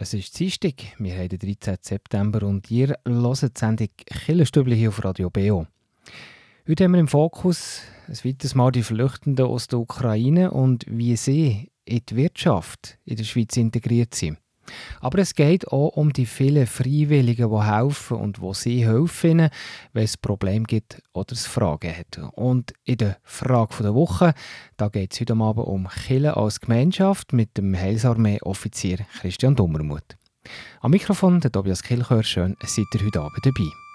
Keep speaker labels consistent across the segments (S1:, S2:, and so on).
S1: Es ist Dienstag, wir haben den 13. September und ihr hört die Sendung Killerstübli hier auf Radio BO. Heute haben wir im Fokus ein weiteres Mal die Flüchtenden aus der Ukraine und wie sie in die Wirtschaft in der Schweiz integriert sind. Aber es geht auch um die vielen Freiwilligen, die helfen und wo sie helfen, wenn es Problem gibt oder es Fragen hat. Und in der Frage der Woche, da geht es heute Abend um Chile als Gemeinschaft mit dem Heilsarmee-Offizier Christian Dummermuth. Am Mikrofon der Tobias Kilchör, schön, seid ihr heute Abend dabei.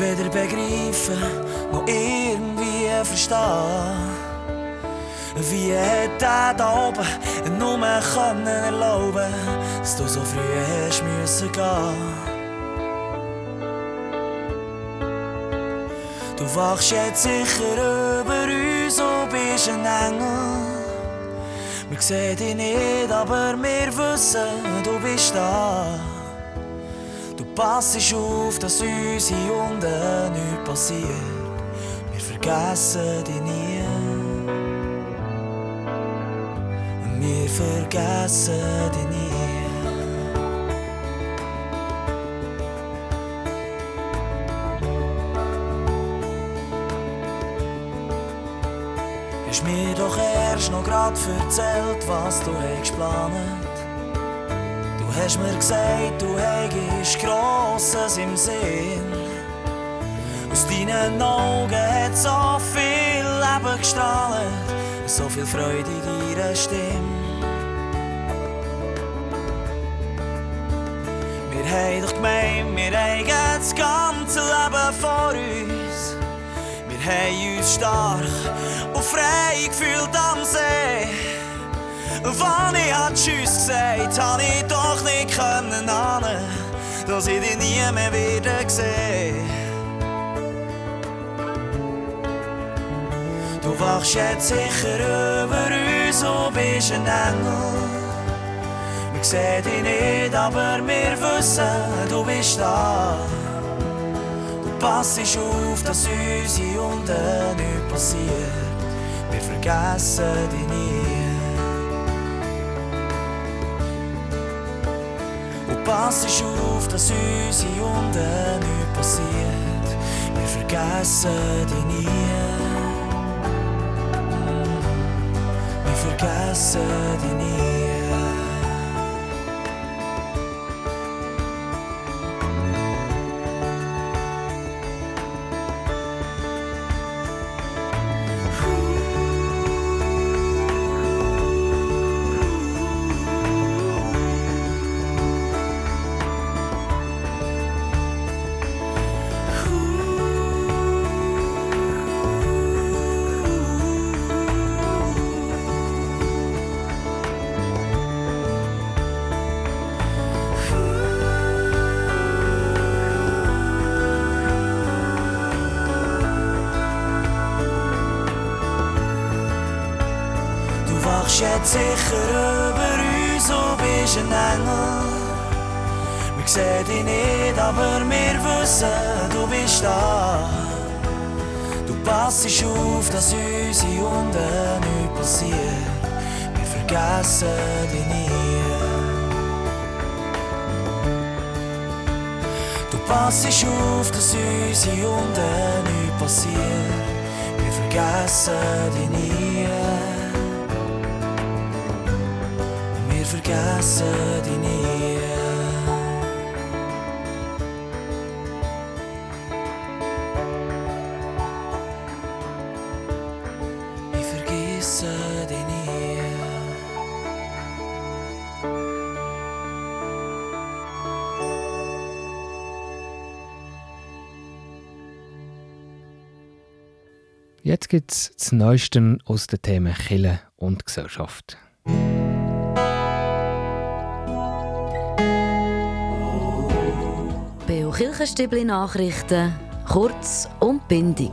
S2: Weder begreifen noch irgendwie verstehen. Wie hat er da oben nur können erlauben, dass du so früh hast müssen gehen? Du wachst jetzt sicher über uns bist ein Engel. Wir sehen dich nicht, aber wir wissen, du bist da. Pass auf, dass uns hier unten nichts passiert. Wir vergessen dich nie. Wir vergessen dich nie. Erst noch grad erzählt, was du hast geplant hast mir gesagt, du hättest Grosses im Sinn. Aus deinen Augen hat so viel Leben gestrahlt, so viel Freude in deiner Stimme. Wir haben doch gemeint, wir haben das ganze Leben vor uns. Wir haben uns stark und frei gefühlt am See. Wann ich hat Tschüss gesagt, hab ich doch nicht können ahnen, dass ich dich nie mehr wieder sehe. Du wachst jetzt sicher über uns und bist ein Engel. Wir sehen dich nicht, aber wir wissen, du bist da. Du passt auf, dass uns hier unten nichts passiert. Wir vergessen dich nie. pass auf, dass uns hier unten nichts passiert. Wir vergessen dich nie. Wir vergessen dich nie. Du passt auf, dass uns hier unten nichts passiert. Wir vergessen dich nie. vergessen dich nie. vergissen dich
S1: gibt es das Neueste aus den Themen Kille und Gesellschaft.
S3: Beo Kirchenstübli Nachrichten, kurz und bindig.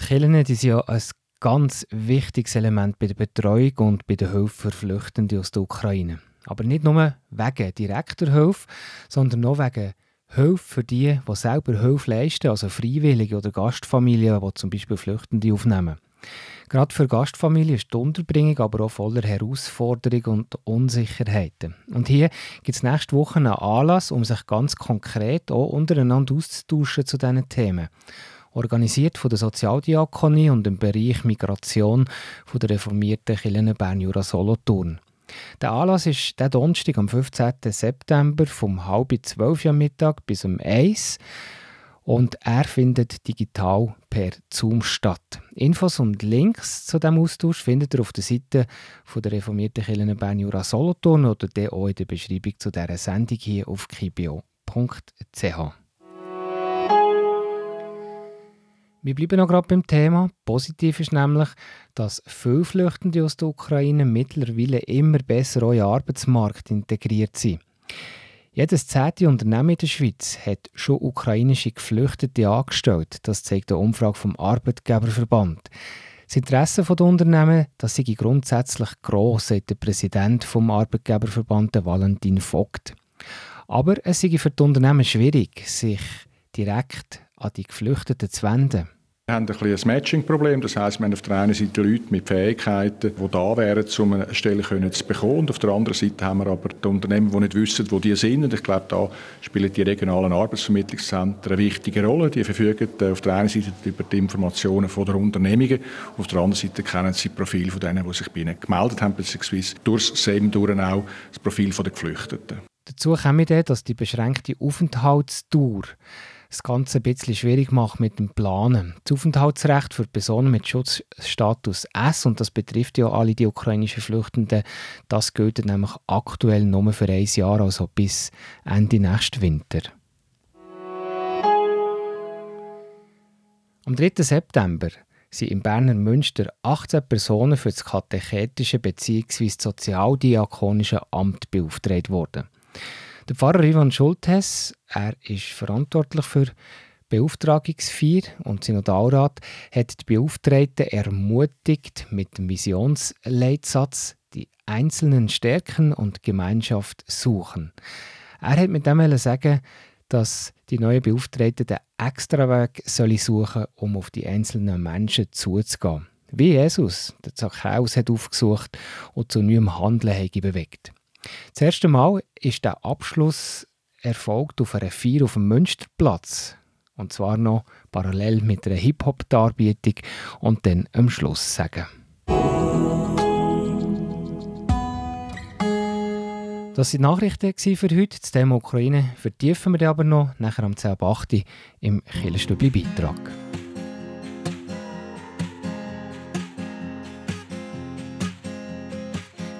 S1: Die Kirchen sind ja ein ganz wichtiges Element bei der Betreuung und bei der Hilfe für Flüchtende aus der Ukraine. Aber nicht nur wegen direkter Hilfe, sondern auch wegen Hilfe für die, die selber Hilfe leisten, also Freiwillige oder Gastfamilien, die zum Beispiel Flüchtende aufnehmen. Gerade für Gastfamilien ist die Unterbringung aber auch voller Herausforderungen und Unsicherheiten. Und hier gibt es nächste Woche einen Anlass, um sich ganz konkret auch untereinander auszutauschen zu diesen Themen. Organisiert von der Sozialdiakonie und dem Bereich Migration von der reformierten Kirche Bern Jura Solothurn. Der Anlass ist der Donnerstag am 15. September vom halb zwölf am Mittag bis um 1 und er findet digital per Zoom statt. Infos und Links zu dem Austausch findet ihr auf der Seite von der reformierten Kirche Bern Jura Solothurn oder auch in der Beschreibung zu dieser Sendung hier auf kibio.ch. Wir bleiben noch gerade beim Thema. Positiv ist nämlich, dass viele Flüchtende aus der Ukraine mittlerweile immer besser in den Arbeitsmarkt integriert sind. Jedes zehnte Unternehmen in der Schweiz hat schon ukrainische Geflüchtete angestellt. Das zeigt eine Umfrage vom Arbeitgeberverband. Das Interesse der Unternehmen das sei grundsätzlich gross, sagt der Präsident vom Arbeitgeberverband Valentin Vogt. Aber es sei für die Unternehmen schwierig, sich direkt an die Geflüchteten zu wenden.
S4: Wir haben ein, ein Matching-Problem. Das heisst, wir haben auf der einen Seite Leute mit Fähigkeiten, die da wären, um eine Stelle zu bekommen. Und auf der anderen Seite haben wir aber die Unternehmen, die nicht wissen, wo die sind. Und ich glaube, da spielen die regionalen Arbeitsvermittlungszentren eine wichtige Rolle. Die verfügen äh, auf der einen Seite über die Informationen von der Unternehmungen. Auf der anderen Seite kennen sie das Profil von denen, die sich bei ihnen gemeldet haben, beziehungsweise durchs SEM durch auch das Profil der Geflüchteten.
S1: Dazu kommt dann, dass die beschränkte Aufenthaltsdauer das Ganze ein bisschen schwierig macht mit dem Planen. Das Aufenthaltsrecht für Personen mit Schutzstatus S, und das betrifft ja alle die ukrainischen Flüchtenden, das gilt nämlich aktuell nur für ein Jahr, also bis Ende nächsten Winter. Am 3. September sind im Berner Münster 18 Personen für das katechetische bzw. sozialdiakonische Amt beauftragt worden. Der Pfarrer Ivan Schultes, er ist verantwortlich für Beauftragungsfeier und Synodalrat hat die Beauftragten ermutigt, mit dem Visionsleitsatz die einzelnen Stärken und Gemeinschaft suchen. Er hat mit dem sagen, dass die neuen Beauftragten den Extraweg suchen sollen, um auf die einzelnen Menschen zuzugehen. Wie Jesus, der Zachäus hat aufgesucht und zu neuem Handeln bewegt. Das erste Mal ist der Abschluss erfolgt auf einer Feier auf dem Münsterplatz. Und zwar noch parallel mit einer Hip-Hop-Darbietung und dann am Schluss sagen. Das waren die Nachrichten für heute. Das Thema Ukraine vertiefen wir aber noch nachher am 10.8. im Killerstübli-Beitrag.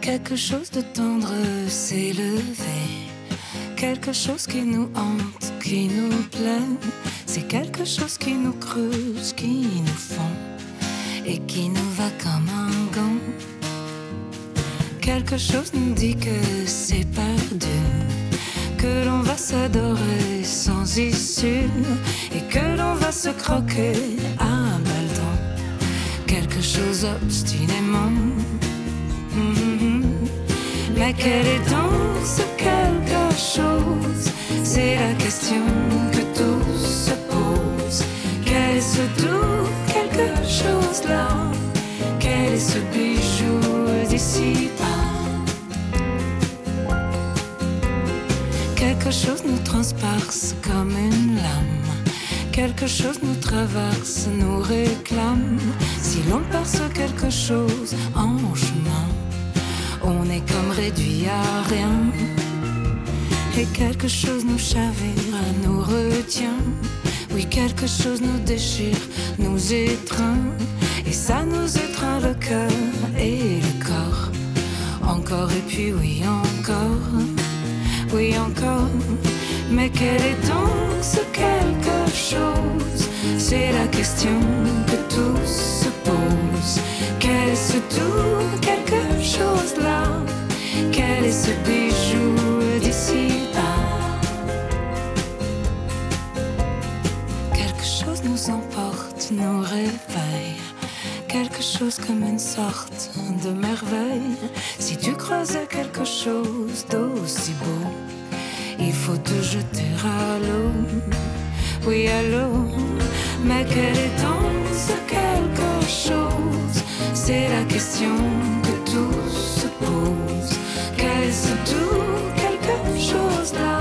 S5: Quelque chose de tendre s'est levé. Quelque chose qui nous hante, qui nous plaît. C'est quelque chose qui nous creuse, qui nous fond et qui nous va comme un gant. Quelque chose nous dit que c'est perdu, que l'on va s'adorer sans issue et que l'on va se croquer à Baldon. Quelque chose obstinément. Mais quel est donc ce quelque chose C'est la question que tous se posent. Quel est ce doux quelque chose là? Quel est ce bijou d'ici bas Quelque chose nous transperce comme une lame. Quelque chose nous traverse, nous réclame. Si l'on perce quelque chose en chemin on est comme réduit à rien. Et quelque chose nous chavire, nous retient. Oui, quelque chose nous déchire, nous étreint, et ça nous étreint le cœur et le corps. Encore et puis oui, encore, oui, encore. Mais quel est donc ce quelque chose? C'est la question que tous se posent. Quel est ce tout quelque chose là Quel est ce bijou d'ici Quelque chose nous emporte, nous réveille. Quelque chose comme une sorte de merveille. Si tu creusais quelque chose d'aussi beau, il faut te jeter à l'eau. Oui, à l'eau. Mais quel est donc ce quelque chose? C'est la question que tous se posent. Quel est ce tout quelque chose là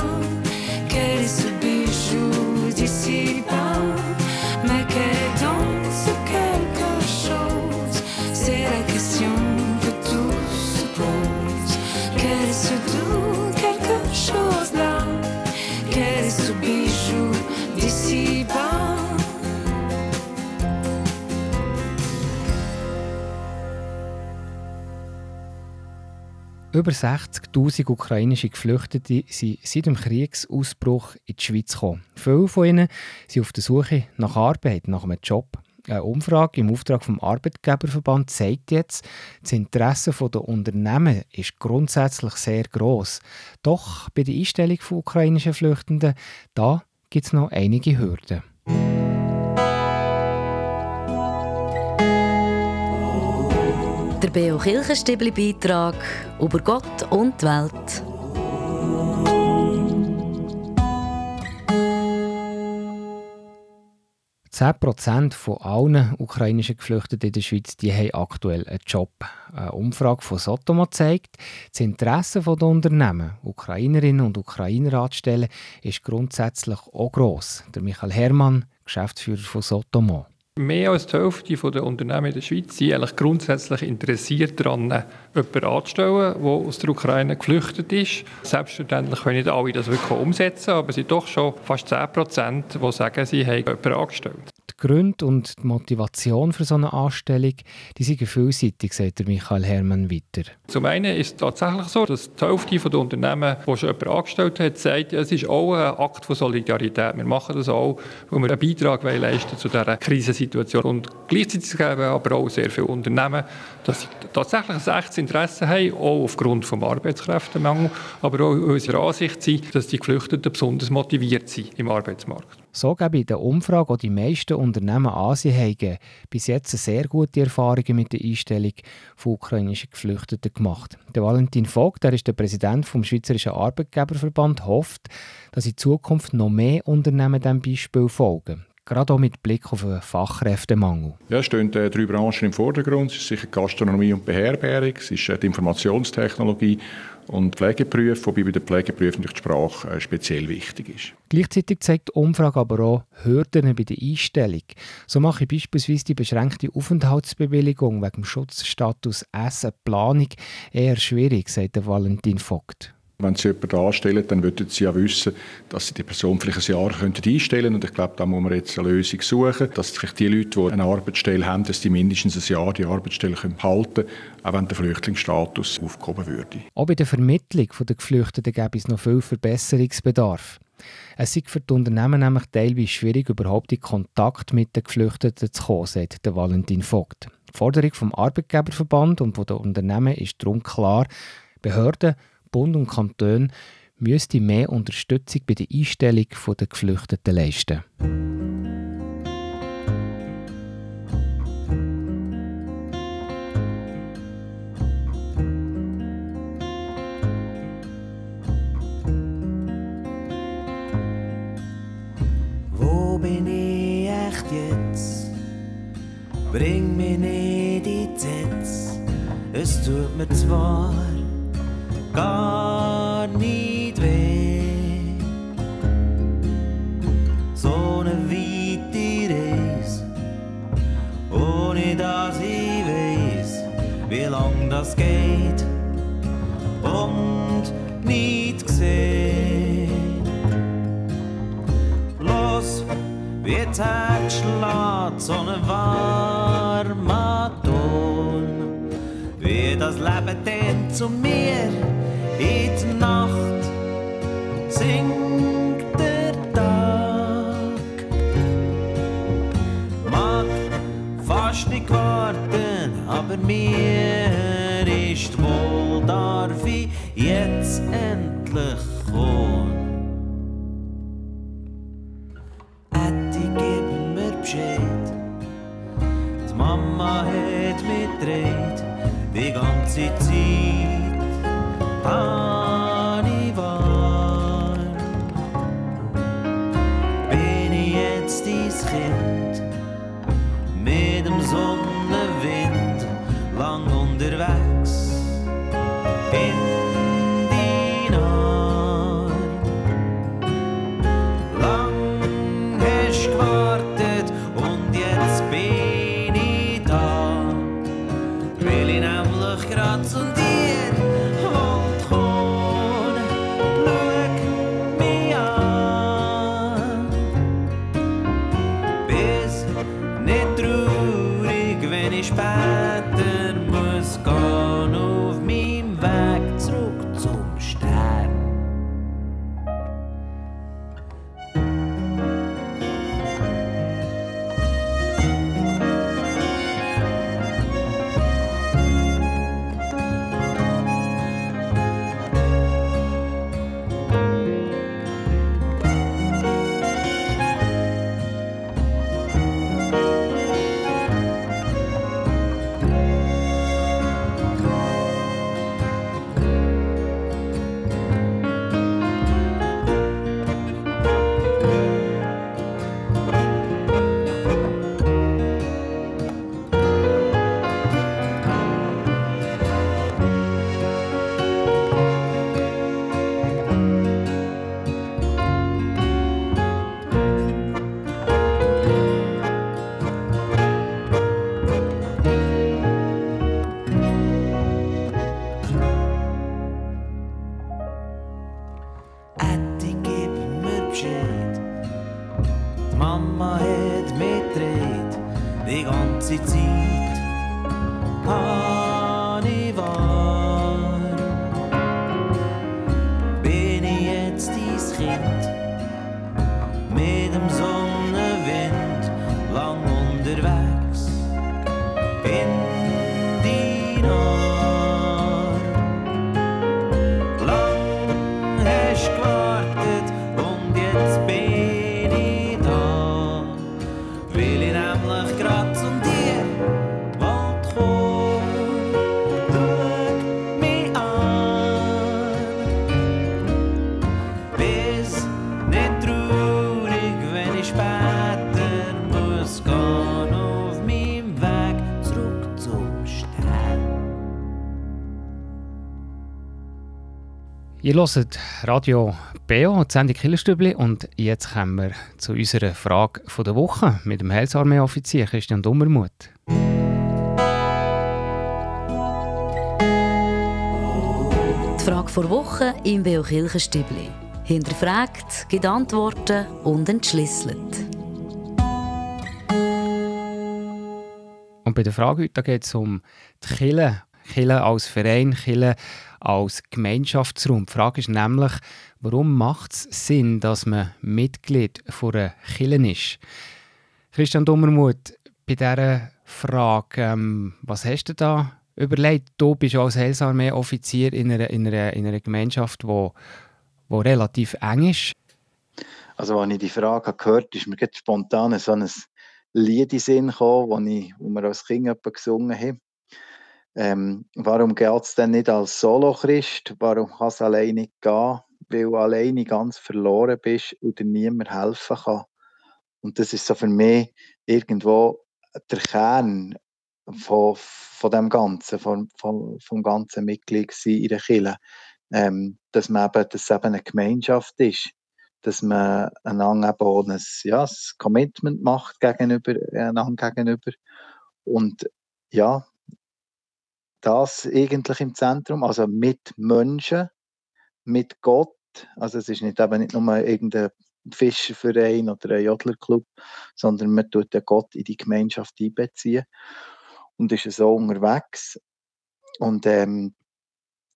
S1: Über 60.000 ukrainische Geflüchtete sind seit dem Kriegsausbruch in die Schweiz gekommen. Viele von ihnen sind auf der Suche nach Arbeit, nach einem Job. Eine Umfrage im Auftrag vom Arbeitgeberverband zeigt jetzt, das Interesse der Unternehmen ist grundsätzlich sehr groß. Doch bei der Einstellung von ukrainischen Flüchtenden da gibt es noch einige Hürden.
S3: Beo Kirchenstibli Beitrag über Gott und die Welt.
S1: Zehn Prozent von allen ukrainischen Geflüchteten in der Schweiz die haben aktuell einen Job. Eine Umfrage von Sotoma zeigt, das Interesse der Unternehmen, Ukrainerinnen und Ukrainer anzustellen, ist grundsätzlich auch gross. Der Michael Herrmann, Geschäftsführer von Sotoma.
S6: Mehr als die Hälfte der Unternehmen in der Schweiz sind eigentlich grundsätzlich interessiert daran, jemanden anzustellen, der aus der Ukraine geflüchtet ist. Selbstverständlich können nicht alle das wirklich umsetzen, aber es sind doch schon fast 10 Prozent, die sagen, sie haben jemanden angestellt.
S1: Gründe und die Motivation für so eine Anstellung die sind vielseitig, sagt Michael Herrmann weiter.
S6: Zum einen ist es tatsächlich so, dass die Hälfte der Unternehmen, die schon jemanden angestellt hat, sagt, es ist auch ein Akt von Solidarität. Wir machen das auch, weil wir einen Beitrag leisten zu dieser Krisensituation. Und gleichzeitig geben aber auch sehr viele Unternehmen, dass sie tatsächlich ein echtes Interesse haben, auch aufgrund des Arbeitskräftemangels, aber auch unserer Ansicht sind, dass die Geflüchteten besonders motiviert sind im Arbeitsmarkt.
S1: So gebe in der Umfrage auch die meisten Unternehmen an, sie haben bis jetzt sehr gute Erfahrungen mit der Einstellung von ukrainischen Geflüchteten gemacht. Der Valentin Vogt, der ist der Präsident vom Schweizerischen Arbeitgeberverband, hofft, dass in Zukunft noch mehr Unternehmen diesem Beispiel folgen. Gerade auch mit Blick auf den Fachkräftemangel.
S4: Ja, es stehen äh, drei Branchen im Vordergrund. Es ist sicher Gastronomie und Beherbergung, es ist äh, die Informationstechnologie und Pflegeberufe, wobei bei den Pflegeberufen die Sprache äh, speziell wichtig ist.
S1: Gleichzeitig zeigt die Umfrage aber auch Hürden bei der Einstellung. So mache ich beispielsweise die beschränkte Aufenthaltsbewilligung wegen dem Schutzstatus S eine Planung eher schwierig, sagt Valentin Vogt.
S4: Wenn Sie jemanden anstellen, dann würden Sie ja wissen, dass Sie die Person vielleicht ein Jahr einstellen könnten. Und ich glaube, da muss man jetzt eine Lösung suchen, dass vielleicht die Leute, die eine Arbeitsstelle haben, dass die mindestens ein Jahr die Arbeitsstelle können behalten können, auch wenn der Flüchtlingsstatus aufgehoben würde.
S1: Auch bei der Vermittlung der Geflüchteten gäbe es noch viel Verbesserungsbedarf. Es ist für die Unternehmen nämlich teilweise schwierig, überhaupt in Kontakt mit den Geflüchteten zu kommen, sagt der Valentin Vogt. Die Forderung vom Arbeitgeberverband und von den Unternehmen ist darum klar, Behörden, Bund und Kanton müsste mehr Unterstützung bei der Einstellung der Geflüchteten leisten.
S2: Wo bin ich jetzt? Bring mich nicht in die Zetz. Es tut mir zwar gar nicht weh. So eine weite Reise, ohne dass ich weiß, wie lang das geht und nicht gesehen. Los,
S7: wie das schlägt, so ein warmer Ton. Wie das Leben denn zu mir in Nacht singt der Tag. Mag fast nicht warten, aber mir ist wohl, darf ich jetzt endlich kommen. Ätti, gib mir Bescheid. Die Mama hat mich gedreht, die ganze Zeit. Hab
S1: Ihr hört Radio BO, die Sendung Killerstübli und jetzt kommen wir zu unserer Frage von der Woche mit dem Heilsarmee-Offizier Christian Dummermuth.
S3: Die Frage vor Woche im Beo Kirchenstübli. Hinterfragt, gibt Antworten und entschlüsselt.
S1: Und bei der Frage heute geht es um die Kille, Kille als Verein, Kille als Gemeinschaftsraum. Die Frage ist nämlich, warum macht es Sinn, dass man Mitglied von einer Kille ist? Christian Dummermuth, bei dieser Frage, ähm, was hast du da überlegt? Du bist als Heilsarmee-Offizier in einer, in, einer, in einer Gemeinschaft, die wo, wo relativ eng ist.
S8: Also, als ich die Frage gehört habe, ist mir spontan so ein Lied in den Sinn gekommen, wo wir als Kind gesungen haben. Ähm, warum geht es denn nicht als Solo-Christ? Warum kann es alleine gehen? Weil du alleine ganz verloren bist und dir niemand helfen kann. Und das ist so für mich irgendwo der Kern von, von dem Ganzen, von, von, vom ganzen Mitglied in der Kirche. Ähm, dass man eben, dass es eben eine Gemeinschaft ist dass man einander eben auch ein, ja, ein Commitment macht gegenüber, einander gegenüber. Und ja, das eigentlich im Zentrum, also mit Menschen, mit Gott. Also es ist nicht eben nicht nur irgendeine Fischerverein oder ein Jodlerclub, sondern man tut den Gott in die Gemeinschaft einbeziehen und ist so unterwegs. Und ähm,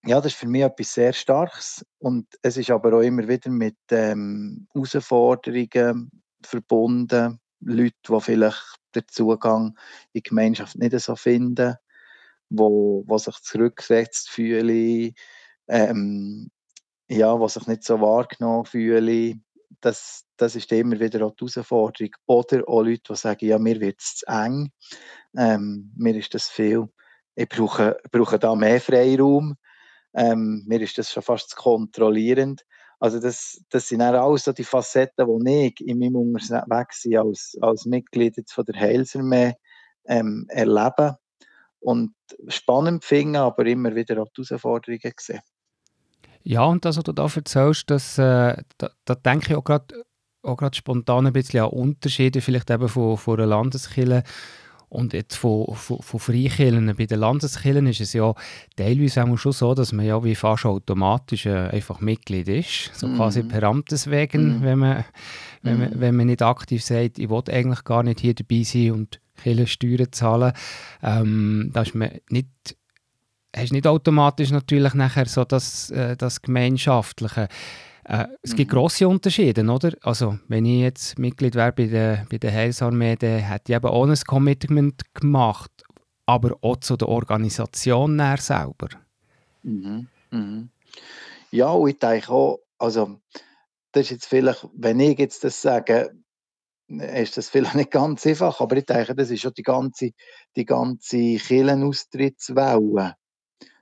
S8: ja, das ist für mich etwas sehr Starkes. Und es ist aber auch immer wieder mit ähm, Herausforderungen verbunden. Leute, die vielleicht den Zugang in die Gemeinschaft nicht so finden, wo, wo sich zurückgesetzt fühlen, ähm, ja, die sich nicht so wahrgenommen fühlen. Das, das ist immer wieder auch die Herausforderung. Oder auch Leute, die sagen, ja, mir wird es zu eng, ähm, mir ist das viel, ich brauche, brauche da mehr Freiraum, ähm, mir ist das schon fast zu kontrollierend. Also das, das sind auch alles so die Facetten, die ich in meinem Unterwegssein als, als Mitglied von der Heilsarmee ähm, erlebe und spannend finde, aber immer wieder auch die Herausforderungen sehe.
S1: Ja, und das, was du da erzählst, das, äh, da, da denke ich auch gerade auch spontan ein bisschen an Unterschiede vielleicht eben von, von einer Landeskirche und jetzt von, von, von Freikirchen. Bei den Landeskirchen ist es ja teilweise auch schon so, dass man ja wie fast automatisch äh, einfach Mitglied ist. So mm. quasi per Amteswegen, mm. wenn, man, wenn, man, mhm. wenn man nicht aktiv sagt, ich will eigentlich gar nicht hier dabei sein und Kirchensteuern zahlen. Ähm, da ist man nicht hast nicht automatisch natürlich nachher so das, äh, das Gemeinschaftliche. Äh, es gibt mhm. grosse Unterschiede, oder? Also, wenn ich jetzt Mitglied wäre bei der, bei der Heilsarmee, dann hätte ich eben ohne ein Commitment gemacht, aber auch zu der Organisation selber.
S8: Mhm. Mhm. Ja, und ich denke auch, also, das ist jetzt vielleicht, wenn ich jetzt das sage, ist das vielleicht nicht ganz einfach, aber ich denke, das ist schon die ganze, die ganze Kirchenaustrittswelle.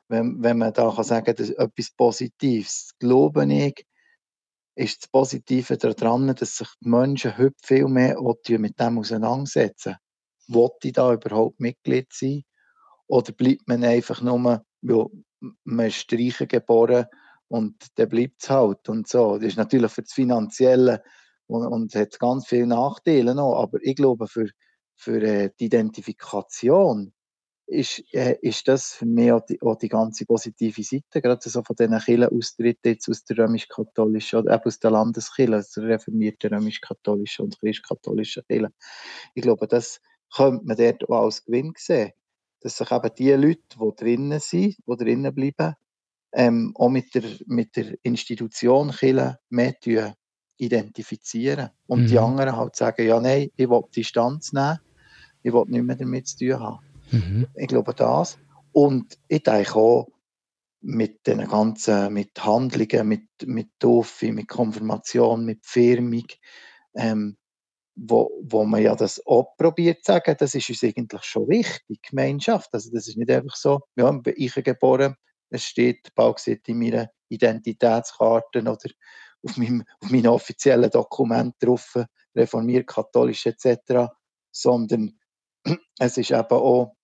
S8: Wenn, wenn man da kann sagen kann, das ist etwas Positives, glaube ich, ist das Positive daran, dass sich die Menschen heute viel mehr mit dem auseinandersetzen. Wollte ich da überhaupt Mitglied sein? Oder bleibt man einfach nur, ja, man ist Streichen geboren und dann bleibt es halt und so. Das ist natürlich für das Finanzielle und, und hat ganz viele Nachteile noch, aber ich glaube, für, für äh, die Identifikation ist, äh, ist das für mich auch die, auch die, ganze positive Seite, gerade so von diesen Kirchenaustritten jetzt aus der römisch-katholischen oder eben aus der Landeskirche, aus der reformierten römisch-katholischen und christ-katholischen Kirche. Ich glaube, das könnte man dort auch als Gewinn sehen, dass sich eben die Leute, die drinnen sind, die drinnen bleiben, ähm, auch mit der, mit der Institution Kirche mehr identifizieren und mhm. die anderen halt sagen, ja nein, ich will Distanz nehmen, ich will nicht mehr damit zu tun haben. Mhm. Ich glaube das. Und ich denke auch, mit den ganzen, mit Handlungen, mit, mit Taufe, mit Konfirmation, mit Firmung, ähm, wo, wo man ja das auch probiert zu sagen, das ist uns eigentlich schon wichtig, Gemeinschaft. Also das ist nicht einfach so, ja, bin ich geboren, es steht bald in meiner Identitätskarte oder auf meinem, auf meinem offiziellen Dokument drauf, reformiert, katholisch etc., sondern es ist eben auch,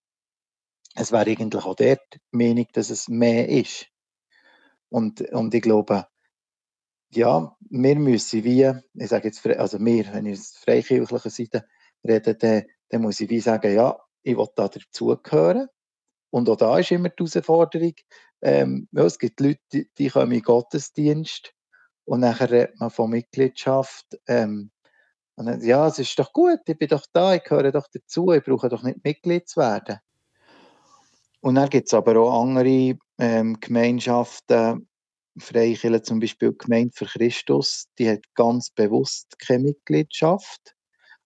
S8: es wäre eigentlich auch dort die Meinung, dass es mehr ist. Und, und ich glaube, ja, wir müssen wie, ich sage jetzt, also wir, wenn ich aus freikirchlicher Seite rede, dann, dann muss ich wie sagen, ja, ich will da dazugehören. Und auch da ist immer die Herausforderung, ähm, es gibt Leute, die, die kommen in Gottesdienst und nachher redet man von Mitgliedschaft. Ähm, und dann, ja, es ist doch gut, ich bin doch da, ich gehöre doch dazu, ich brauche doch nicht Mitglied zu werden. Und dann gibt es aber auch andere ähm, Gemeinschaften, Freikirche zum Beispiel Gemeinde für Christus, die hat ganz bewusst keine Mitgliedschaft.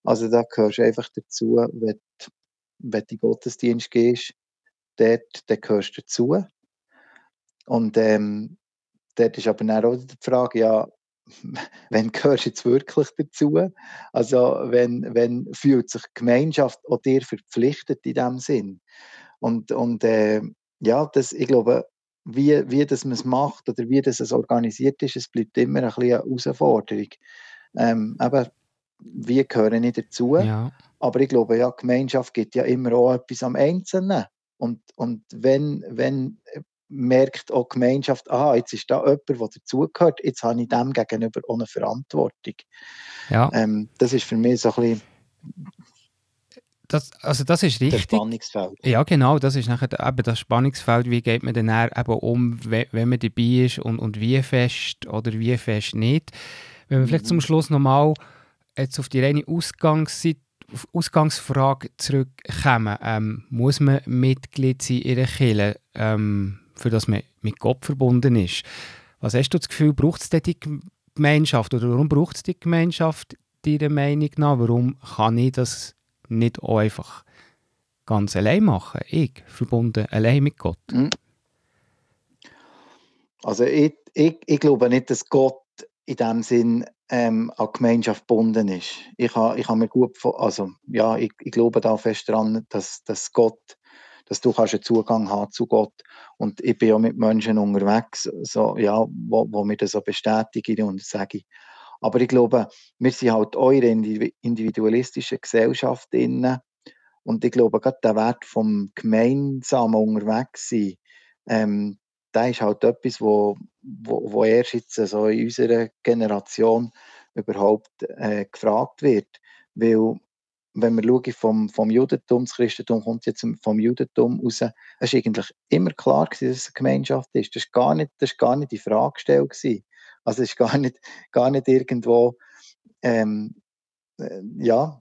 S8: Also da gehörst du einfach dazu, wenn du, wenn du in Gottesdienst gehst, dort, dann gehörst du dazu. Und ähm, dort ist aber dann auch die Frage, ja, wenn gehörst du jetzt wirklich dazu? Also, wenn, wenn fühlt sich die Gemeinschaft auch dir verpflichtet in dem Sinn? Und, und äh, ja, das, ich glaube, wie, wie das man es macht oder wie das es organisiert ist, es bleibt immer ein bisschen eine Herausforderung. Ähm, aber wie gehören nicht dazu? Ja. Aber ich glaube, ja, Gemeinschaft gibt ja immer auch etwas am Einzelnen. Und, und wenn, wenn merkt auch die Gemeinschaft, aha, jetzt ist da jemand, der dazugehört, jetzt habe ich dem gegenüber auch eine Verantwortung. Ja. Ähm, das ist für mich so ein bisschen
S1: das, also das ist richtig. Das
S8: Spannungsfeld.
S1: Ja, genau, das ist nachher eben das Spannungsfeld, wie geht man dann eben um, wenn man dabei ist und, und wie fest oder wie fest nicht. Wenn wir vielleicht zum Schluss nochmal jetzt auf die reine Ausgangsseite Ausgangsfrage zurückkommen. Ähm, muss man Mitglied sein in einer Kirche, ähm, für das man mit Gott verbunden ist? Was hast du das Gefühl, braucht es die Gemeinschaft oder warum braucht es die Gemeinschaft deiner Meinung nach? Warum kann ich das nicht auch einfach ganz allein machen? Ich, verbunden allein mit Gott. Mhm.
S8: Also ich, ich, ich glaube nicht, dass Gott in dem Sinn ähm, an Gemeinschaft gebunden ist. Ich habe ich ha mir gut, also ja, ich, ich glaube da fest daran, dass, dass Gott, dass du einen Zugang haben zu Gott und ich bin ja mit Menschen unterwegs, so, ja, wo, wo mir das so bestätigen und sagen. Aber ich glaube, wir sind halt eure individualistischen Gesellschaft innen und ich glaube, gerade der Wert vom gemeinsamen Unterwegssein, ähm, der ist halt etwas, wo, wo, wo erst jetzt so in unserer Generation überhaupt äh, gefragt wird. Weil, wenn wir schauen vom, vom Judentum, das Christentum kommt jetzt vom Judentum raus, es war eigentlich immer klar, gewesen, dass es eine Gemeinschaft ist. Das war gar nicht, das gar nicht die Frage gestellt. Gewesen. Also es ist gar nicht, gar nicht irgendwo, ähm, äh, ja,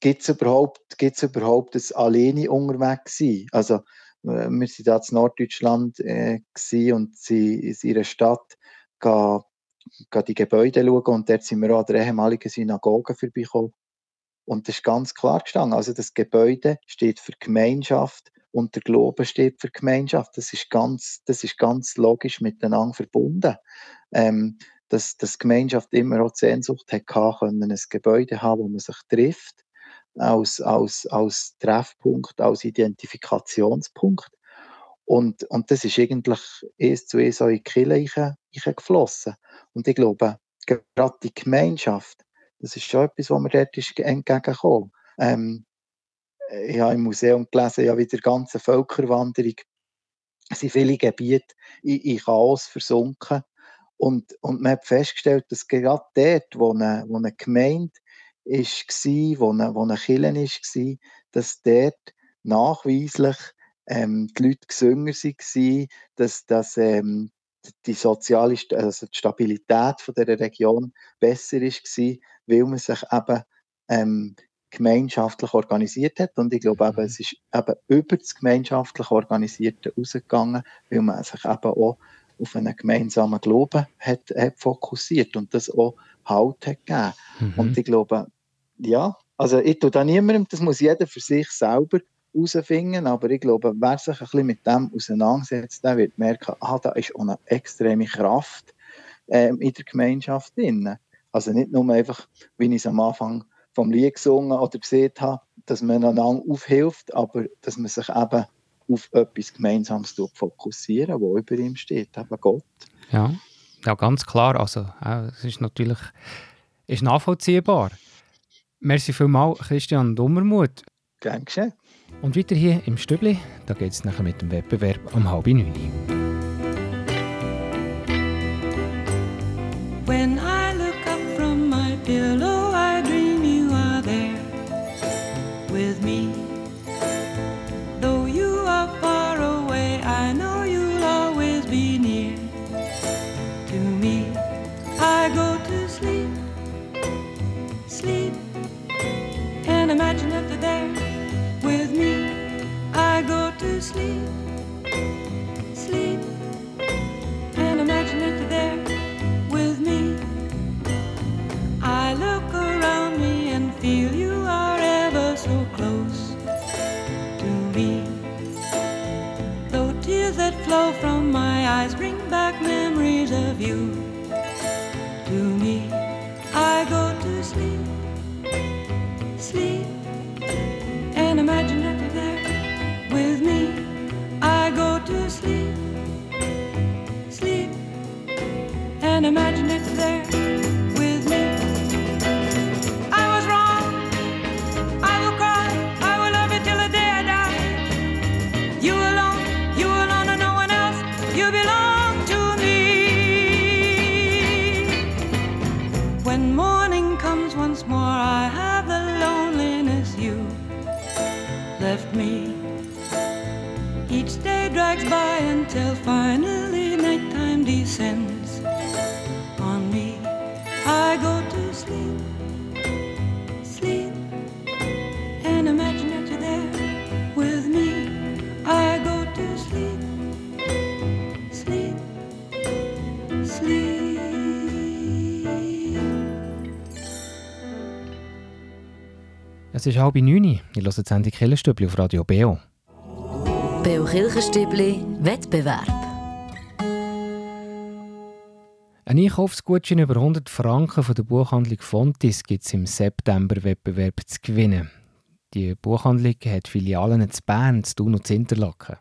S8: gibt es überhaupt, gibt's überhaupt das alleine unterwegs sein? Also äh, wir sind da in Norddeutschland äh, und sind in ihrer Stadt gehen, gehen die Gebäude schauen und dort sind wir auch an der ehemaligen Synagoge vorbeigekommen. Und das ist ganz klar gestanden. Also das Gebäude steht für Gemeinschaft und der Glaube steht für Gemeinschaft. Das ist ganz, das ist ganz logisch miteinander verbunden. Ähm, dass, dass Gemeinschaft immer auch die Sehnsucht hatte, können, ein Gebäude haben, wo man sich trifft als, als, als Treffpunkt, als Identifikationspunkt. Und, und das ist eigentlich eins zu eins in die Kirche geflossen. Und ich glaube, gerade die Gemeinschaft, das ist schon etwas, was mir dort ist entgegengekommen ähm, Ich habe im Museum gelesen, ja, wie der ganze Völkerwanderung sind viele Gebiete in, in Chaos versunken. Und, und man hat festgestellt, dass gerade dort, wo eine, wo eine Gemeinde war, wo eine, wo eine Kirche war, dass dort nachweislich ähm, die Leute gesünger waren, dass, dass ähm, die soziale also die Stabilität von der Region besser war, weil man sich eben ähm, gemeinschaftlich organisiert hat. Und ich glaube, eben, mhm. es ist eben über das gemeinschaftlich Organisierte rausgegangen, weil man sich eben auch auf einen gemeinsamen Glauben hat, hat fokussiert und das auch Halt hat gegeben. Mhm. Und ich glaube, ja, also ich tue da niemandem, das muss jeder für sich selber herausfinden, aber ich glaube, wer sich ein bisschen mit dem auseinandersetzt, der wird merken, ah, da ist auch eine extreme Kraft ähm, in der Gemeinschaft drin. Also nicht nur einfach, wie ich es am Anfang vom Lied gesungen oder gesehen habe, dass man einander aufhilft, aber dass man sich eben auf etwas Gemeinsames fokussieren, wo über ihm steht, eben Gott.
S1: Ja, ja ganz klar. Also es ist natürlich ist nachvollziehbar. Merci vielmals, Christian Dummermuth.
S8: Gern geschehen.
S1: Und weiter hier im Stübli, da geht es nachher mit dem Wettbewerb um halb neun. Es ist halb neun. Ich höre die Sendung Killenstübli auf Radio BO.
S3: BO Kirchenstübli Wettbewerb.
S1: Ein Einkaufsgutschein über 100 Franken von der Buchhandlung Fontis gibt es im September-Wettbewerb zu gewinnen. Die Buchhandlung hat Filialen in Bern, zu Thun und zu Interlaken.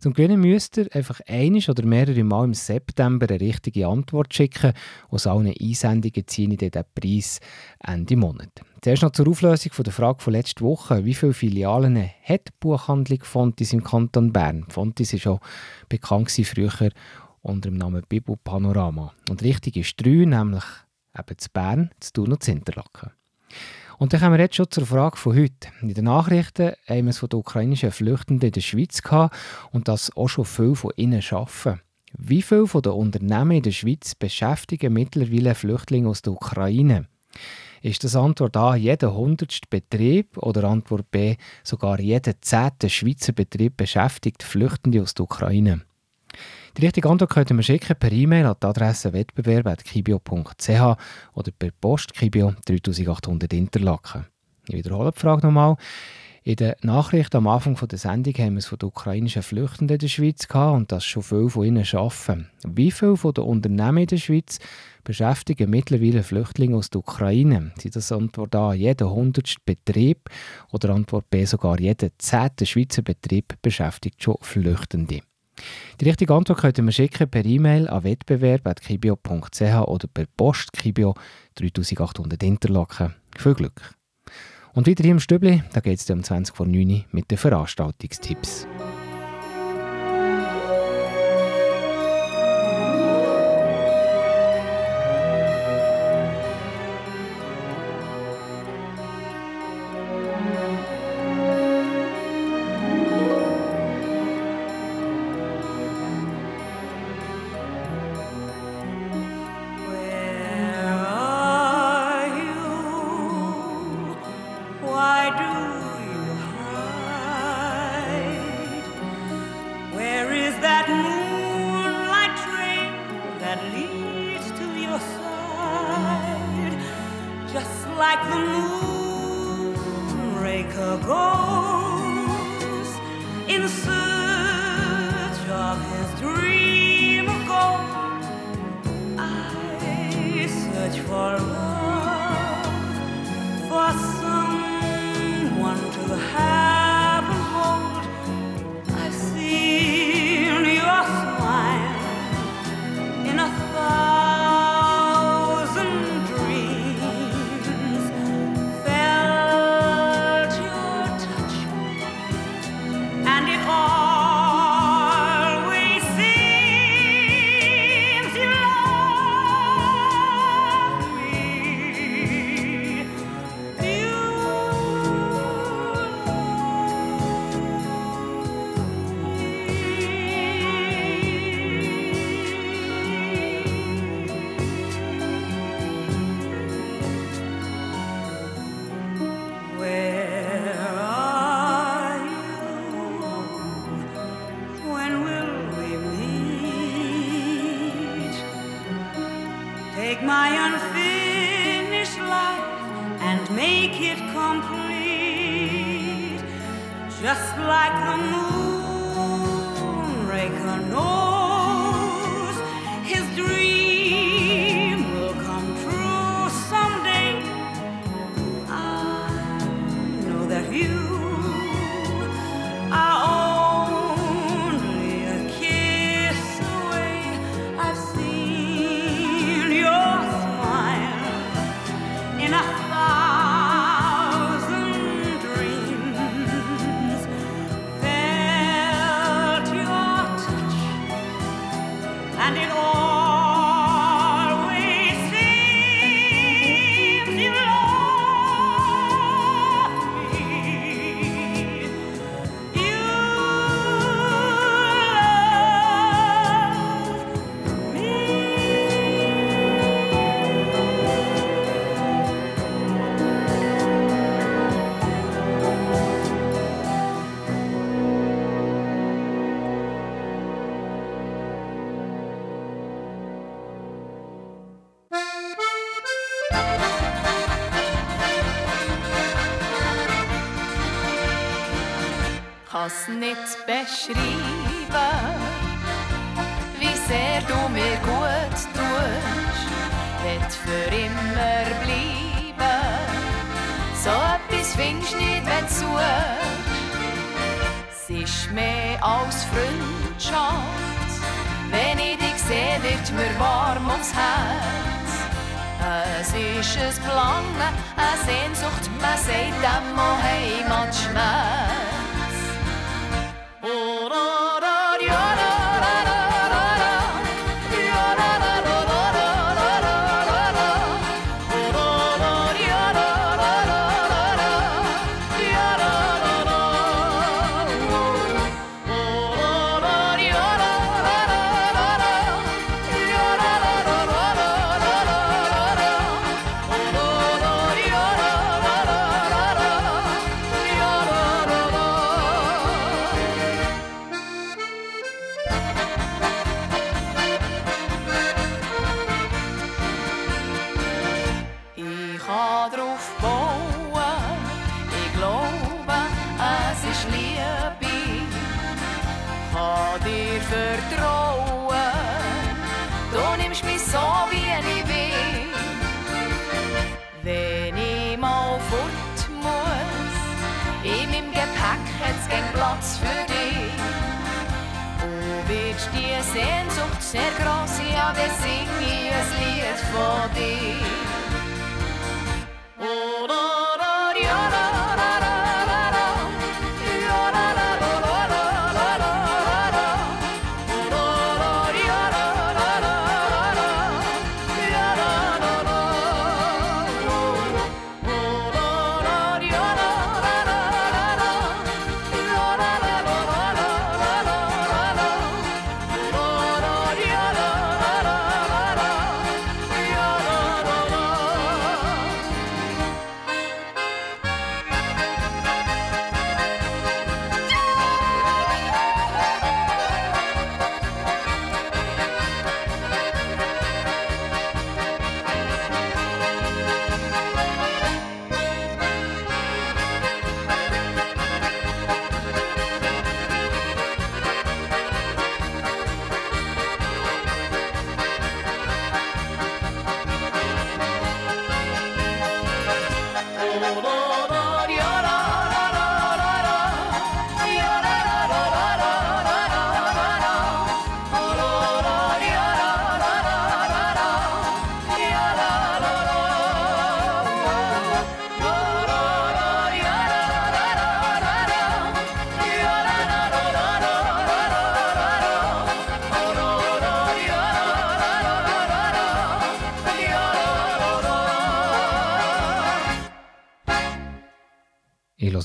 S1: Zum Gewinnen müsst ihr einfach einisch oder mehrere Mal im September eine richtige Antwort schicken. Aus allen Einsendungen ziehe ich den Preis Ende Monat. Zuerst noch zur Auflösung von der Frage von letzter Woche. Wie viele Filialen hat die Buchhandlung Fontis im Kanton Bern? Fontis ist auch bekannt früher unter dem Namen Bibu Panorama. Und richtig ist drei, nämlich eben zu Bern, zu Thun und zu Interlaken. Und dann kommen wir jetzt schon zur Frage von heute. In den Nachrichten haben wir es von den ukrainischen Flüchtenden in der Schweiz gehabt und dass auch schon viele von ihnen arbeiten. Wie viele von den Unternehmen in der Schweiz beschäftigen mittlerweile Flüchtlinge aus der Ukraine? Ist das Antwort A jeder hundertste Betrieb oder Antwort B sogar jeder zehnte Schweizer Betrieb beschäftigt Flüchtende aus der Ukraine? Die richtige Antwort könnt ihr mir schicken per E-Mail an die Adresse wettbewerb.kibio.ch oder per Post Kibio 3800 Interlaken. Ich wiederhole die Frage nochmal. In der Nachricht am Anfang der Sendung haben wir es von den ukrainischen Flüchtenden in der Schweiz gehabt und dass schon viele von ihnen arbeiten. Wie viele von den Unternehmen in der Schweiz beschäftigen mittlerweile Flüchtlinge aus der Ukraine? Sind das Antwort A, jeder hundertste Betrieb oder Antwort B, sogar jeder zehnte Schweizer Betrieb beschäftigt schon Flüchtende? Die richtige Antwort könnt ihr mir schicken per E-Mail an wettbewerb.kibio.ch oder per Post Kibio 3800 Interlaken. Viel Glück! Und wieder hier im Stübli, da geht es um 20 vor 9 Uhr mit den Veranstaltungstipps.
S9: Kann's nicht beschreiben, wie sehr du mir gut tust, wird für immer bleiben. So etwas findest du nicht, wenn du suchst. Es ist mehr als Freundschaft. Wenn ich dich sehe, wird mir warm ums Herz. Es ist ein Belangen, eine Sehnsucht, man sagt dem Heimatschmerz. Mich so, wie ich bin. Wenn ich mal fort muss, in meinem Gepäck hat's keinen Platz für dich. Du wirst die Sehnsucht sehr groß, ja, dann sing ich ein Lied von dir.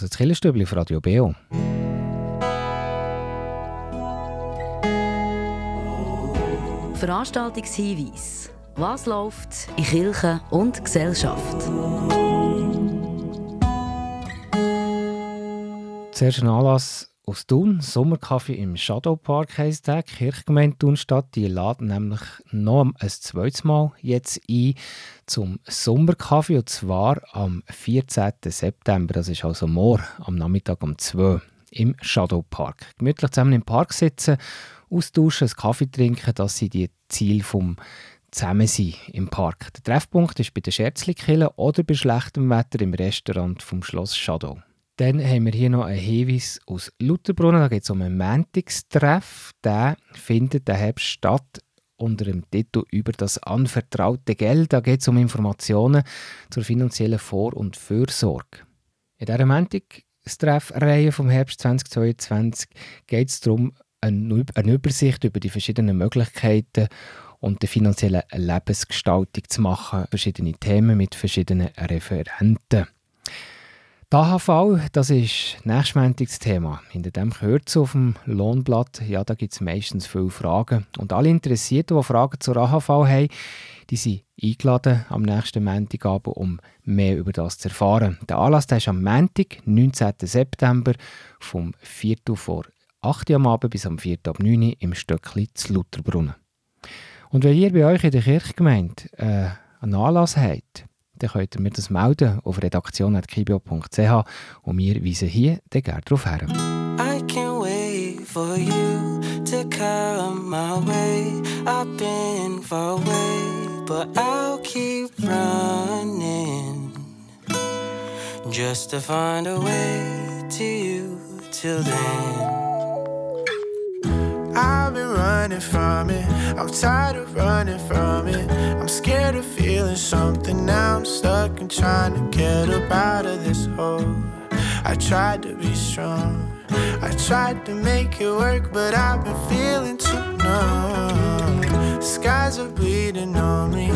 S1: het ett skillestubbli for at.
S3: Veranstaltungshinweis. Was läuft in Kirche und Gesellschaft?
S1: Zuerst ein aus Thun. Sommerkaffee im Shadow Park heisst der. Die Kirchgemeinde Thunstadt die laden nämlich noch ein zweites Mal jetzt ein zum Sommerkaffee. Und zwar am 14. September. Das ist also morgen am Nachmittag um 2 im Shadow Park. Gemütlich zusammen im Park sitzen, austauschen, einen Kaffee trinken, das sind die Ziele vom Zusammensein im Park. Der Treffpunkt ist bei der Scherzlikille oder bei schlechtem Wetter im Restaurant vom Schloss Shadow. Dann haben wir hier noch einen Hinweis aus Lutherbrunnen. Da geht es um einen Mantix-Treff. Der findet der Herbst statt unter dem Titel «Über das anvertraute Geld». Da geht es um Informationen zur finanziellen Vor- und Fürsorge. In dieser Mantix-Treffreihe vom Herbst 2022 geht es darum, eine Übersicht über die verschiedenen Möglichkeiten und die finanzielle Lebensgestaltung zu machen. Verschiedene Themen mit verschiedenen Referenten. Die AHV, das ist nächstmäntiges Thema. Hinter dem gehört es auf dem Lohnblatt. Ja, da gibt es meistens viele Fragen. Und alle Interessierten, die Fragen zur AHV haben, die sind eingeladen am nächsten Montagabend, um mehr über das zu erfahren. Der Anlass der ist am Montag, 19. September, vom 4. vor 8 Uhr am Abend bis am 4. ab 9 Uhr im Stöckli zu Lutherbrunnen. Und wenn ihr bei euch in der Kirchgemeinde äh, einen Anlass habt, dann könnt ihr mir das melden auf redaktion.kibio.ch und wir weisen hier dann gerne darauf her.
S10: I can't for you to come my way. I've been far away, but I'll keep running just to find a way to you till then.
S11: I've been running from it. I'm tired of running from it. I'm scared of feeling something. Now I'm stuck and trying to get up out of this hole. I tried to be strong. I tried to make it work, but I've been feeling too numb. Skies are bleeding on me.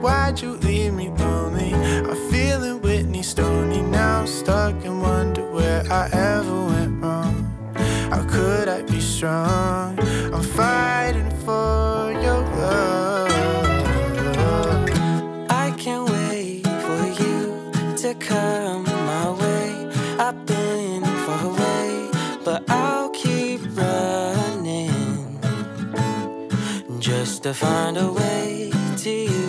S11: Why'd you leave me lonely? I'm feeling Whitney Stoney. Now I'm stuck and wonder where I ever went wrong. How could I be strong? I'm fighting for your love.
S10: I can't wait for you to come my way. I've been far away, but I'll keep running just to find a way to you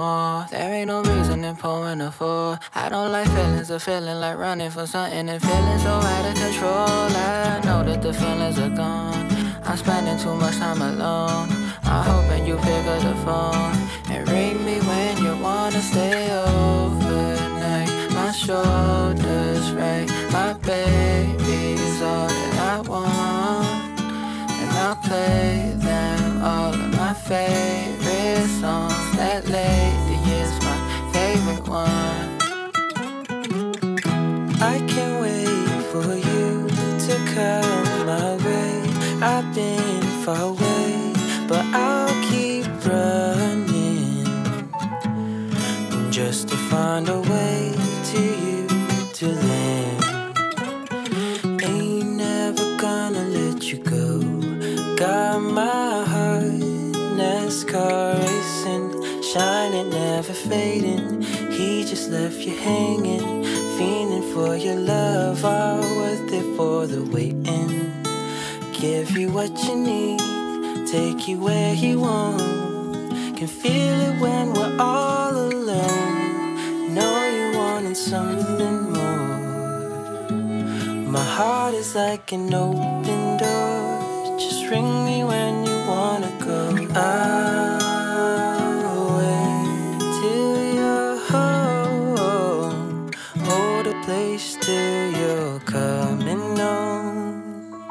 S12: anymore. There ain't no reason in pouring a four. I don't like feelings of feeling like running for something and feeling so out of control. I know that the feelings are gone. I'm spending too much time alone.
S10: Find a way to you till then. Ain't never gonna let you go. Got my heart, NASCAR racing, shining, never fading. He just left you hanging, fiending for your love, all worth it for the waiting. Give you what you need, take you where you want. Can feel it when we're all alone. My heart is like an open door. Just ring me when you wanna go. I'll wait till you're home. Hold a place till you're coming home.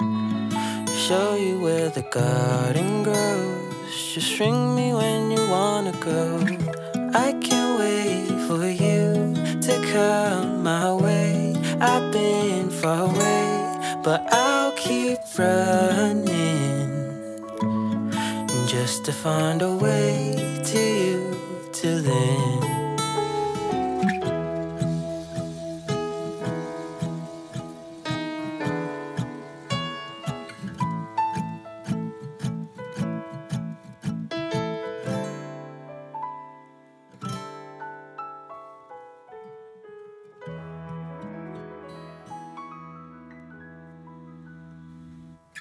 S10: Show you where the garden grows. Just ring me when you wanna go. I can't wait for you to come my way. I've been far away, but I'll keep running just to find a way to you till then.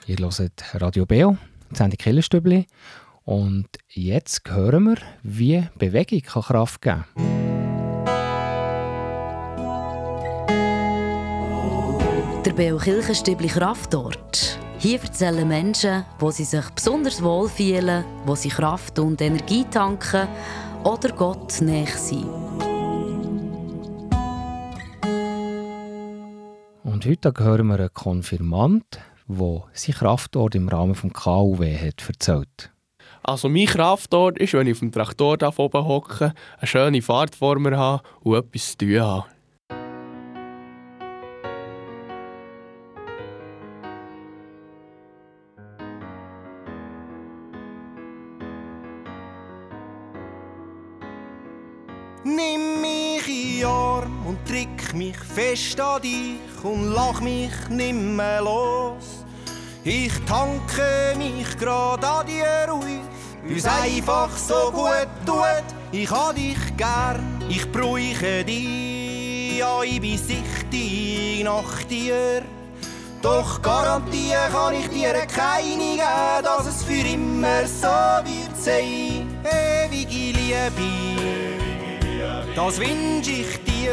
S1: Ihr hört Radio Beo, die Sendung Killerstübli. Und jetzt hören wir, wie Bewegung kann Kraft geben
S3: Der Beo Kirchenstübli Kraftort. Hier erzählen Menschen, wo sie sich besonders wohl fühlen, wo sie Kraft und Energie tanken oder Gott näher sind.
S1: Und heute hören wir einen Konfirmant, der seinen Kraftort im Rahmen des KUW hat erzählt.
S13: Also mein Kraftort ist, wenn ich auf dem Traktor da oben hocke, eine schöne Fahrt vor mir habe und etwas zu tun habe.
S11: Nimm mich in die Arm und drück mich fest an dich und lach mich nimmer los. Ich tanke mich grad an dir auf, weil's einfach so gut tut. Ich hab dich gern, ich bräuche dich, ja, ich bin süchtig nach dir. Doch garantieren kann ich dir keine geben, dass es für immer so wird sein. Ewige Liebe, das wünsch ich dir.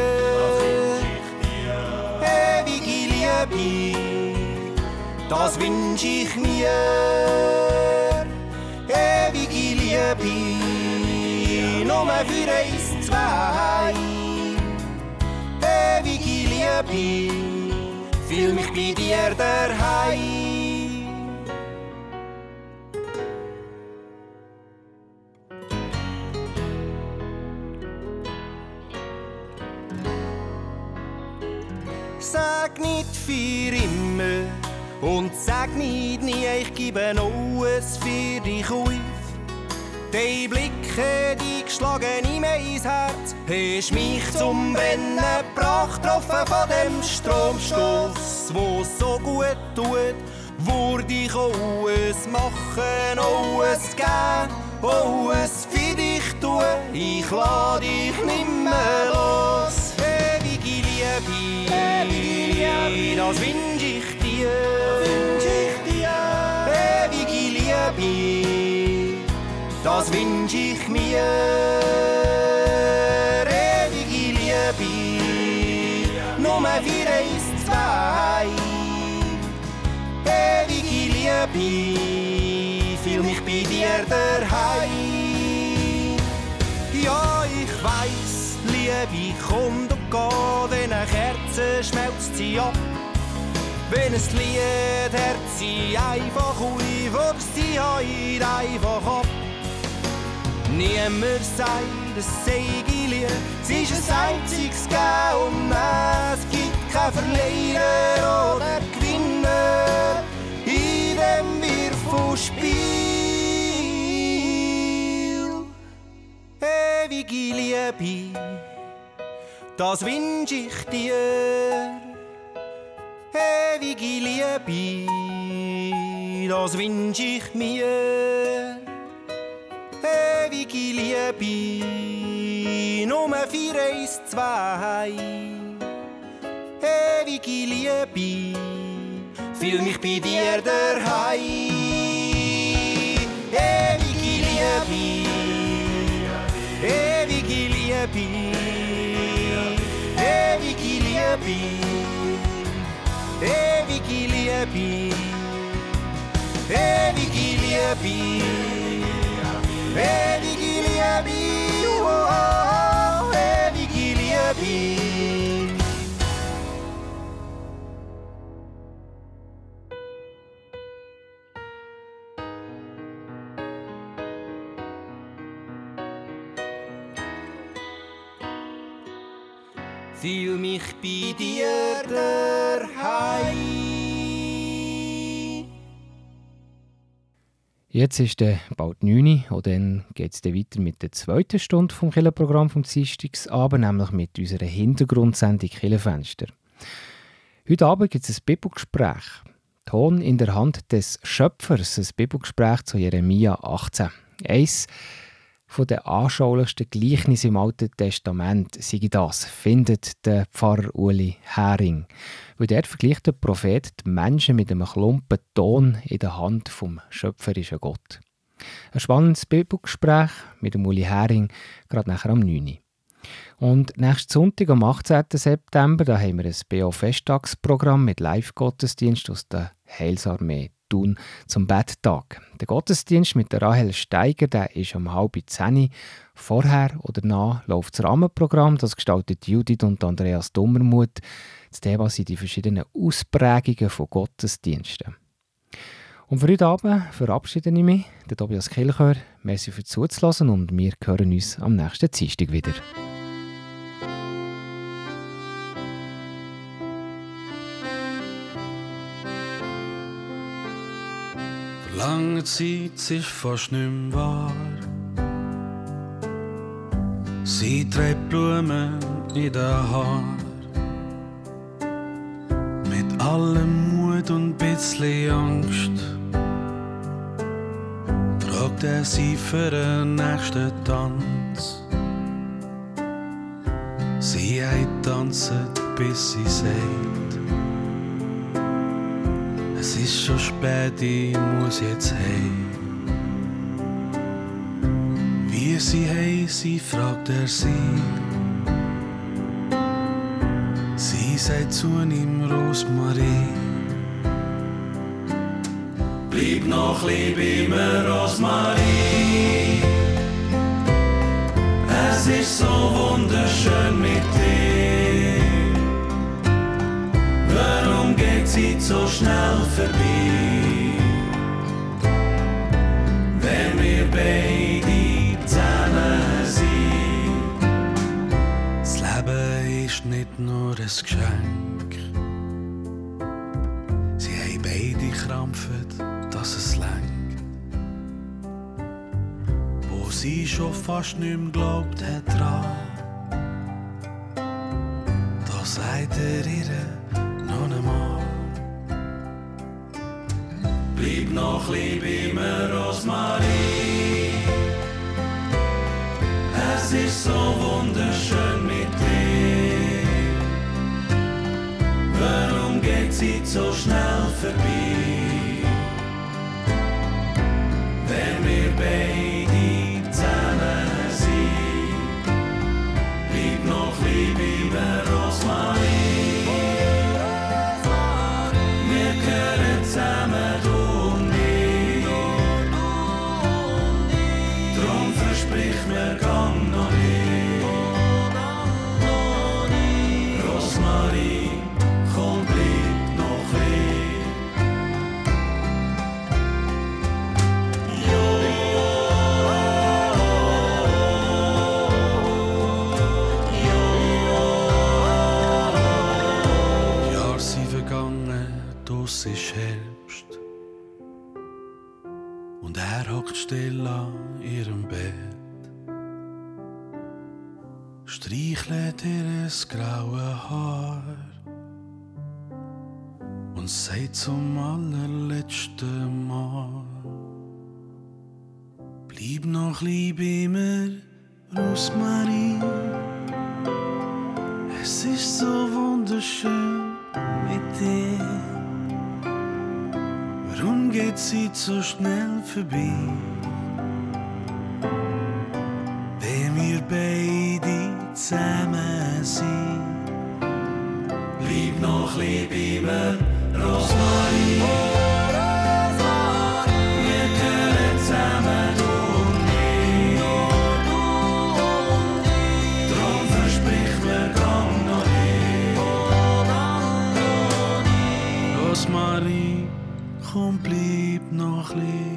S11: Ewige
S14: Liebe, das wünsch ich mir. Ewige Liebe, nur für uns zwei. Ewige Liebe, fühl mich bei dir daheim. Sag nicht für immer und sag nicht nie, ich gebe alles für dich auf. Die Blicke, die geschlagen in mein Herz, hast mich zum Brennen gebracht, getroffen von dem Stromstoß, wo so gut tut. Würde ich alles machen, alles geben, alles für dich tun, ich lade dich nimmer los. Ewige Liebe, Ewige Liebe, das ich dir, wünsch ich dir. Ewige Liebe, das wünsch ich mir. Ewige Liebe, nur für uns zwei. Ewige Liebe, fühl mich bei dir daheim. Ja, ich weiss, Liebe kommt und geht, wenn eine Kerze schmelzt sie ab. Wenn es Lied hört sie einfach auf oder sie heut einfach ab. Niemand sagt, es sei Lied, es ist ein einziges Gehen und es gibt kein Verlierer oder Gewinner in dem Würfelspiel. Ewige Liebe, das wünsch ich dir. Ewige Liebe, das wünsch ich mir. Ewige Liebe, uns zwei. Ewige Liebe, fühl mich bei dir daheim. Ewige Liebe, ewige Liebe, ewige Liebe, ewige Liebe, ewige Liebe, ewige Liebe, oh, oh, oh, ewige Liebe. Fühl mich bei dir
S1: Jetzt ist der bald 9 Uhr und dann geht es weiter mit der zweiten Stunde vom Killenprogramm vom Dienstagsabend, nämlich mit unserer Hintergrundsendung Killenfenster. Heute Abend gibt es ein Bibelgespräch. Ton in der Hand des Schöpfers, ein Bibelgespräch zu Jeremia 18. Eins von den anschaulichsten Gleichnissen im Alten Testament sei das, findet der Pfarrer Uli Hering. Weil dort vergleicht der Prophet die Menschen mit einem Klumpen Ton in der Hand vom schöpferischen Gott. Ein spannendes Bibelgespräch mit dem Uli Hering, gerade nachher am 9. Uhr. Und nächsten Sonntag, am 18. September, da haben wir ein BO-Festtagsprogramm mit Live-Gottesdienst aus der Heilsarmee Thun zum Betttag. Der Gottesdienst mit der Rahel Steiger der ist um halb zehn. Vorher oder nach läuft das Rahmenprogramm. Das gestaltet Judith und Andreas Dummermuth. Das Thema sind die verschiedenen Ausprägungen von Gottesdiensten. Und für heute Abend verabschiede ich mich, der Tobias Kilchör. Merci fürs Zuhören und wir hören uns am nächsten Dienstag wieder.
S15: Lange Zeit ist fast nicht wahr. Sie trägt Blumen in den Haar. Mit allem Mut und bisschen Angst. Fragt er sie für den nächsten Tanz. Sie tanzt, bis sie sagt. Es ist schon spät, ich muss jetzt heim. Wie sie sie fragt er sie. Sie sagt zu ihm Rosmarie. Bleib noch lieb immer Rosmarie. Es ist so wunderschön mit dir. Sie so schnell vorbei? Wenn wir beide zusammen sind. Das Leben ist nicht nur ein Geschenk. Sie haben beide krampfen, dass es lenkt. Wo sie schon fast nicht mehr glaubt hat dran. Da sagt er ihr noch lieb immer Rosmarie. Es ist so wunderschön mit dir. Warum geht sie so schnell vorbei? Ihr graue Haar. Und sagt zum allerletzten Mal: Bleib noch lieb immer, Rosmarie. Es ist so wunderschön mit dir. Warum geht sie so schnell vorbei? Sind. Bleib noch lieb immer, Rosmarie. Wir gehören zusammen, du und ich. Drum versprich mir, gang noch nicht. Rosmarie, komm, bleib noch lieb.